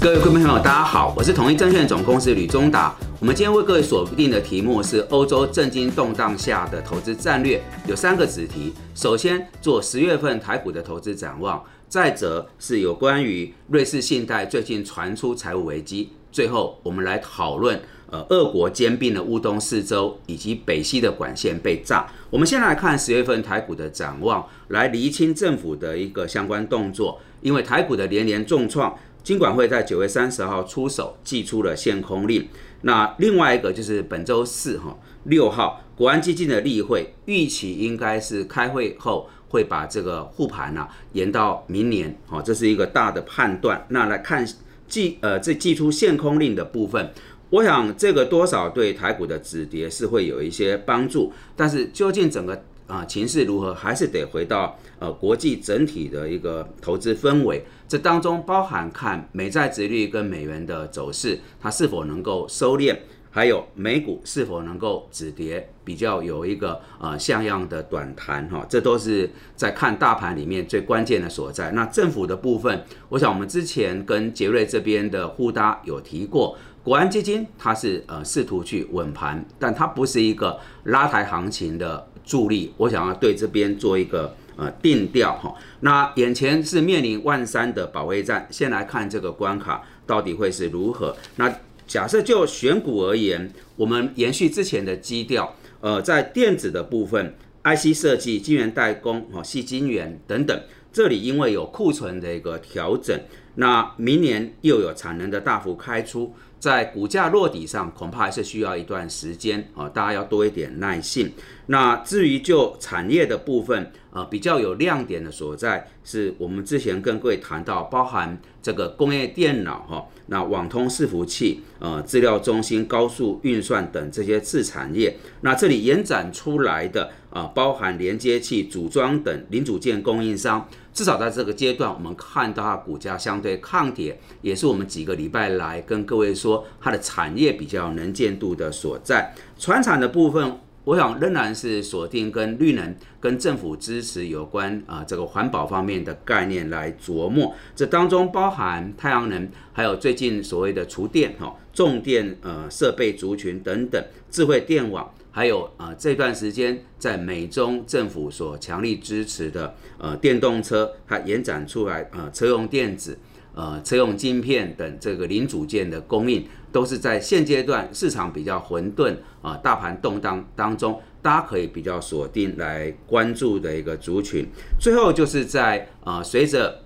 各位观众朋友，大家好，我是统一证券总公司吕中达。我们今天为各位锁定的题目是欧洲震惊动荡下的投资战略，有三个子题。首先做十月份台股的投资展望，再者是有关于瑞士信贷最近传出财务危机。最后我们来讨论，呃，俄国兼并的乌东四州以及北溪的管线被炸。我们先来看十月份台股的展望，来厘清政府的一个相关动作。因为台股的连连重创。金管会在九月三十号出手，寄出了限空令。那另外一个就是本周四哈六号，国安基金的例会预期应该是开会后会把这个护盘啊延到明年，好，这是一个大的判断。那来看寄呃这寄出限空令的部分，我想这个多少对台股的止跌是会有一些帮助，但是究竟整个啊情势如何，还是得回到呃国际整体的一个投资氛围。这当中包含看美债值率跟美元的走势，它是否能够收敛，还有美股是否能够止跌，比较有一个呃像样的短弹哈，这都是在看大盘里面最关键的所在。那政府的部分，我想我们之前跟杰瑞这边的互搭有提过，国安基金它是呃试图去稳盘，但它不是一个拉抬行情的助力。我想要对这边做一个。呃，定调哈，那眼前是面临万山的保卫战，先来看这个关卡到底会是如何。那假设就选股而言，我们延续之前的基调，呃，在电子的部分，IC 设计、晶圆代工、哈，细晶圆等等，这里因为有库存的一个调整，那明年又有产能的大幅开出。在股价落底上，恐怕还是需要一段时间啊，大家要多一点耐性。那至于就产业的部分，呃，比较有亮点的所在，是我们之前跟各位谈到，包含这个工业电脑哈，那网通伺服器、呃，资料中心、高速运算等这些次产业。那这里延展出来的啊，包含连接器组装等零组件供应商。至少在这个阶段，我们看到它股价相对抗跌，也是我们几个礼拜来跟各位说它的产业比较能见度的所在。船产的部分，我想仍然是锁定跟绿能、跟政府支持有关啊这个环保方面的概念来琢磨。这当中包含太阳能，还有最近所谓的厨电、哈重电呃设备族群等等，智慧电网。还有啊，这段时间在美中政府所强力支持的呃电动车，它延展出来呃车用电子、呃车用晶片等这个零组件的供应，都是在现阶段市场比较混沌啊，大盘动荡当中，大家可以比较锁定来关注的一个族群。最后就是在啊，随着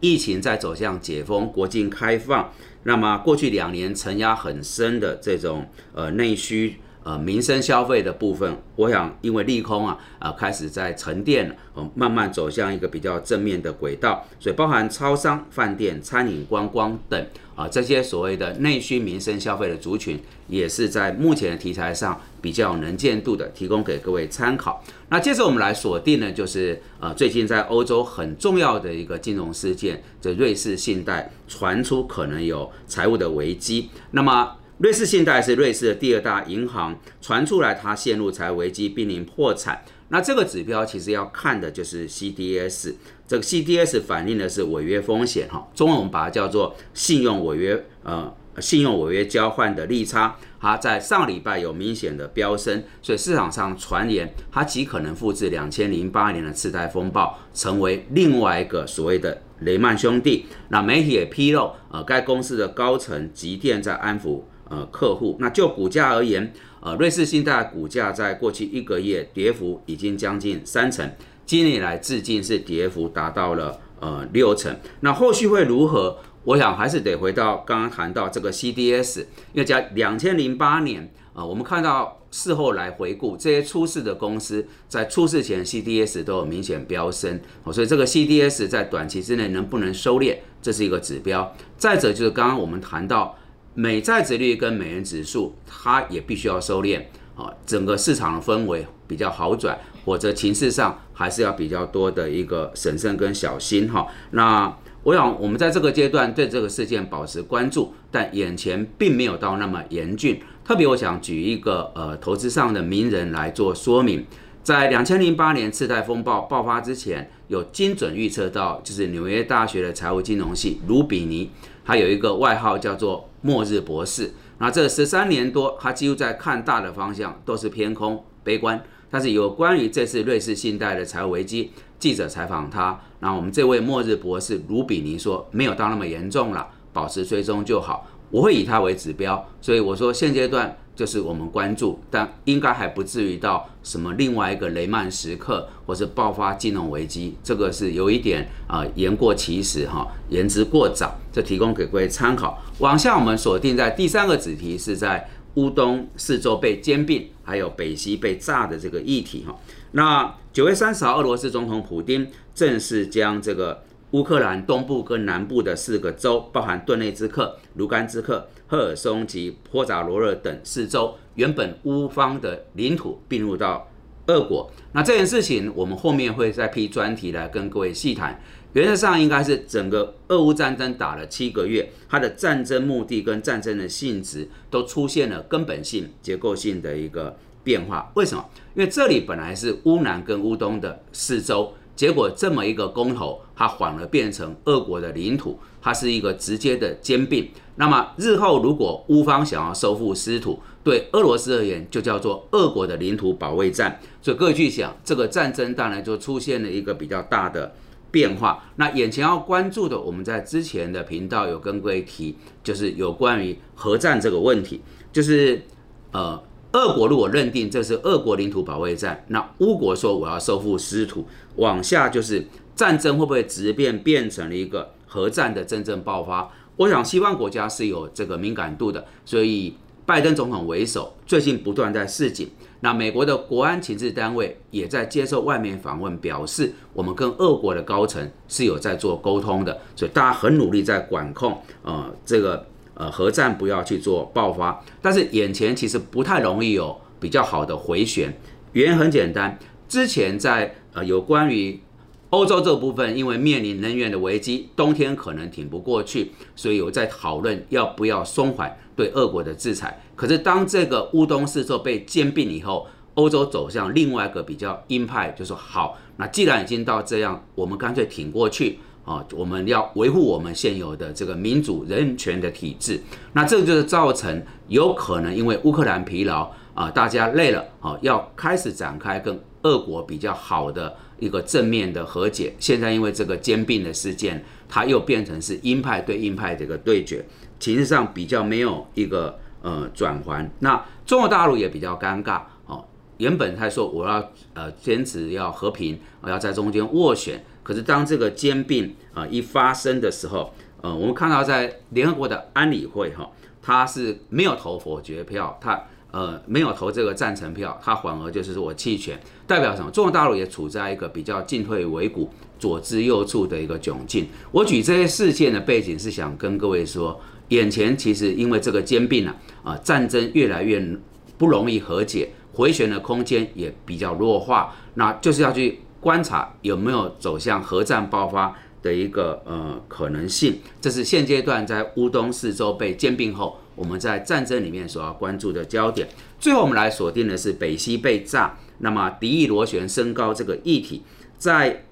疫情在走向解封、国境开放，那么过去两年承压很深的这种呃内需。呃，民生消费的部分，我想因为利空啊，啊开始在沉淀了，慢慢走向一个比较正面的轨道，所以包含超商、饭店、餐饮、观光等啊这些所谓的内需民生消费的族群，也是在目前的题材上比较能见度的，提供给各位参考。那接着我们来锁定呢，就是呃最近在欧洲很重要的一个金融事件，这瑞士信贷传出可能有财务的危机，那么。瑞士信贷是瑞士的第二大银行，传出来它陷入财务危机，濒临破产。那这个指标其实要看的就是 CDS，这个 CDS 反映的是违约风险哈，中文我们把它叫做信用违约，呃，信用违约交换的利差，它在上礼拜有明显的飙升，所以市场上传言它极可能复制两千零八年的次贷风暴，成为另外一个所谓的雷曼兄弟。那媒体也披露，呃，该公司的高层急电在安抚。呃，客户，那就股价而言，呃，瑞士信贷股价在过去一个月跌幅已经将近三成，今年以来至今是跌幅达到了呃六成。那后续会如何？我想还是得回到刚刚谈到这个 CDS，因为在两千零八年，呃，我们看到事后来回顾这些出事的公司在出事前 CDS 都有明显飙升，所以这个 CDS 在短期之内能不能收敛，这是一个指标。再者就是刚刚我们谈到。美债值率跟美元指数，它也必须要收敛啊，整个市场的氛围比较好转，或者情势上还是要比较多的一个审慎跟小心哈。那我想我们在这个阶段对这个事件保持关注，但眼前并没有到那么严峻。特别我想举一个呃投资上的名人来做说明，在两千零八年次贷风暴爆发之前，有精准预测到，就是纽约大学的财务金融系卢比尼，他有一个外号叫做“末日博士”。那这十三年多，他几乎在看大的方向都是偏空悲观。但是有关于这次瑞士信贷的财务危机，记者采访他，那我们这位末日博士卢比尼说，没有到那么严重了，保持追踪就好。我会以他为指标，所以我说现阶段就是我们关注，但应该还不至于到什么另外一个雷曼时刻，或是爆发金融危机，这个是有一点啊言过其实哈，言之过早，这提供给各位参考。往下我们锁定在第三个子题是在。乌东四周被兼并，还有北溪被炸的这个议题哈。那九月三十号，俄罗斯总统普京正式将这个乌克兰东部跟南部的四个州，包含顿内兹克、卢甘斯克、赫尔松及波扎罗热等四州，原本乌方的领土并入到俄国。那这件事情，我们后面会再批专题来跟各位细谈。原则上应该是整个俄乌战争打了七个月，它的战争目的跟战争的性质都出现了根本性、结构性的一个变化。为什么？因为这里本来是乌南跟乌东的四周，结果这么一个公投，它反而变成俄国的领土，它是一个直接的兼并。那么日后如果乌方想要收复失土，对俄罗斯而言就叫做俄国的领土保卫战。所以各位去想，这个战争当然就出现了一个比较大的。变化，那眼前要关注的，我们在之前的频道有跟各位提，就是有关于核战这个问题，就是呃，俄国如果认定这是俄国领土保卫战，那乌国说我要收复失土，往下就是战争会不会直变变成了一个核战的真正爆发？我想西方国家是有这个敏感度的，所以拜登总统为首，最近不断在示警。那美国的国安情治单位也在接受外面访问，表示我们跟俄国的高层是有在做沟通的，所以大家很努力在管控，呃，这个呃核战不要去做爆发。但是眼前其实不太容易有比较好的回旋，原因很简单，之前在呃有关于欧洲这部分，因为面临能源的危机，冬天可能挺不过去，所以有在讨论要不要松缓。对俄国的制裁，可是当这个乌东四州被兼并以后，欧洲走向另外一个比较鹰派，就说好，那既然已经到这样，我们干脆挺过去啊，我们要维护我们现有的这个民主人权的体制，那这就是造成有可能因为乌克兰疲劳啊，大家累了啊，要开始展开跟俄国比较好的一个正面的和解。现在因为这个兼并的事件，它又变成是鹰派对鹰派的一个对决。形势上比较没有一个呃转环，那中国大陆也比较尴尬哦。原本他说我要呃坚持要和平，我要在中间斡旋，可是当这个兼并啊一发生的时候，呃，我们看到在联合国的安理会哈，他是没有投否决票，他呃没有投这个赞成票，他反而就是说我弃权，代表什么？中国大陆也处在一个比较进退维谷、左支右绌的一个窘境。我举这些事件的背景是想跟各位说。眼前其实因为这个兼并啊，啊战争越来越不容易和解，回旋的空间也比较弱化，那就是要去观察有没有走向核战爆发的一个呃可能性。这是现阶段在乌东四周被兼并后，我们在战争里面所要关注的焦点。最后我们来锁定的是北溪被炸，那么敌意螺旋升高这个议题，在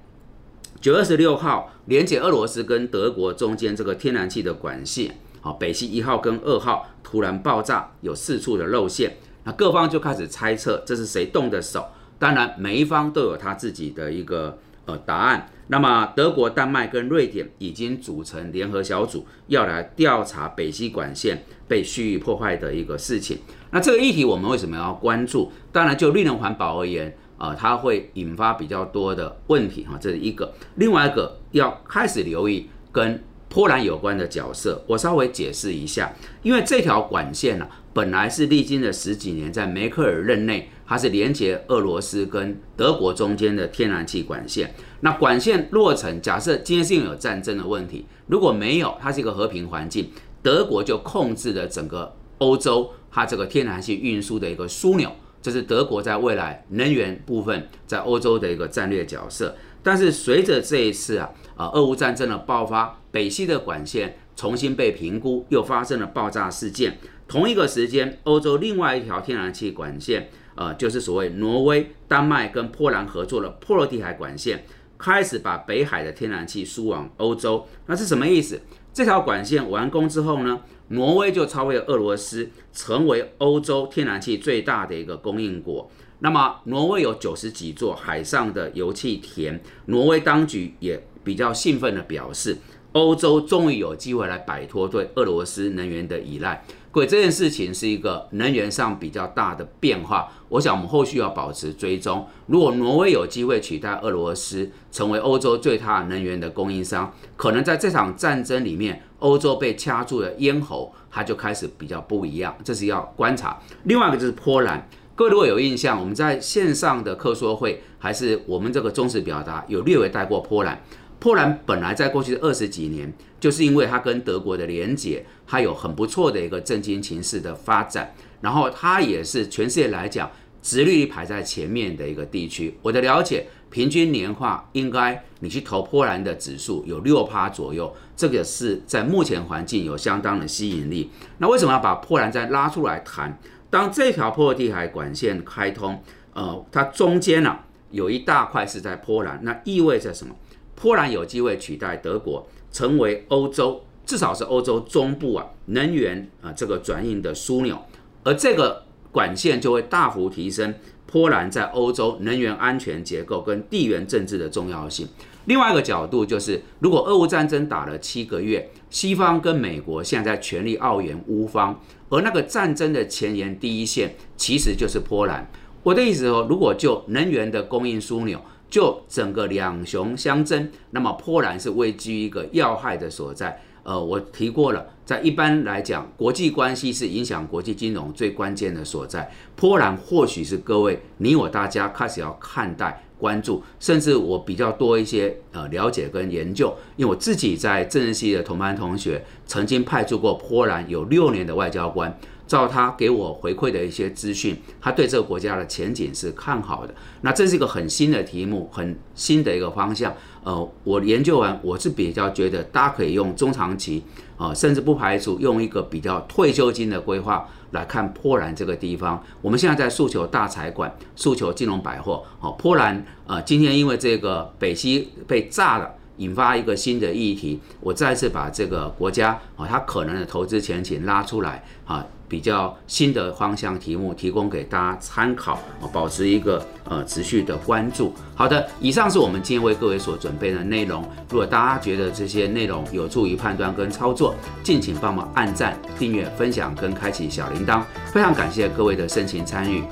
九月二十六号连接俄罗斯跟德国中间这个天然气的管线。好，北溪一号跟二号突然爆炸，有四处的漏线，那各方就开始猜测这是谁动的手。当然，每一方都有他自己的一个呃答案。那么，德国、丹麦跟瑞典已经组成联合小组，要来调查北溪管线被蓄意破坏的一个事情。那这个议题我们为什么要关注？当然，就绿能环保而言，啊，它会引发比较多的问题哈，这是一个。另外一个要开始留意跟。波兰有关的角色，我稍微解释一下。因为这条管线呢，本来是历经了十几年，在梅克尔任内，它是连接俄罗斯跟德国中间的天然气管线。那管线落成，假设今天是因为有战争的问题，如果没有，它是一个和平环境，德国就控制了整个欧洲，它这个天然气运输的一个枢纽，这是德国在未来能源部分在欧洲的一个战略角色。但是随着这一次啊，啊，俄乌战争的爆发，北溪的管线重新被评估，又发生了爆炸事件。同一个时间，欧洲另外一条天然气管线呃，就是所谓挪威、丹麦跟波兰合作的波罗的海管线，开始把北海的天然气输往欧洲。那是什么意思？这条管线完工之后呢，挪威就超越俄罗斯，成为欧洲天然气最大的一个供应国。那么，挪威有九十几座海上的油气田，挪威当局也比较兴奋地表示，欧洲终于有机会来摆脱对俄罗斯能源的依赖。各位，这件事情是一个能源上比较大的变化，我想我们后续要保持追踪。如果挪威有机会取代俄罗斯，成为欧洲最大能源的供应商，可能在这场战争里面，欧洲被掐住了咽喉，它就开始比较不一样，这是要观察。另外一个就是波兰。各位如果有印象，我们在线上的课说会，还是我们这个忠实表达，有略微带过波兰。波兰本来在过去的二十几年，就是因为它跟德国的连结，它有很不错的一个政经情势的发展，然后它也是全世界来讲，殖率排在前面的一个地区。我的了解，平均年化应该你去投波兰的指数有六趴左右，这个是在目前环境有相当的吸引力。那为什么要把波兰再拉出来谈？当这条波罗的海管线开通，呃，它中间呢有一大块是在波兰，那意味着什么？波兰有机会取代德国，成为欧洲至少是欧洲中部啊能源啊这个转运的枢纽，而这个管线就会大幅提升波兰在欧洲能源安全结构跟地缘政治的重要性。另外一个角度就是，如果俄乌战争打了七个月，西方跟美国现在全力澳援乌方。而那个战争的前沿第一线其实就是波兰。我的意思说，如果就能源的供应枢纽，就整个两雄相争，那么波兰是位居一个要害的所在。呃，我提过了，在一般来讲，国际关系是影响国际金融最关键的所在。波兰或许是各位你我大家开始要看待。关注，甚至我比较多一些呃了解跟研究，因为我自己在政治系的同班同学曾经派驻过波兰有六年的外交官，照他给我回馈的一些资讯，他对这个国家的前景是看好的。那这是一个很新的题目，很新的一个方向。呃，我研究完，我是比较觉得大家可以用中长期啊，甚至不排除用一个比较退休金的规划。来看波兰这个地方，我们现在在诉求大财管，诉求金融百货。好，波兰啊，今天因为这个北溪被炸了，引发一个新的议题，我再次把这个国家啊，它可能的投资前景拉出来啊。比较新的方向题目提供给大家参考，保持一个呃持续的关注。好的，以上是我们今天为各位所准备的内容。如果大家觉得这些内容有助于判断跟操作，敬请帮忙按赞、订阅、分享跟开启小铃铛。非常感谢各位的深情参与。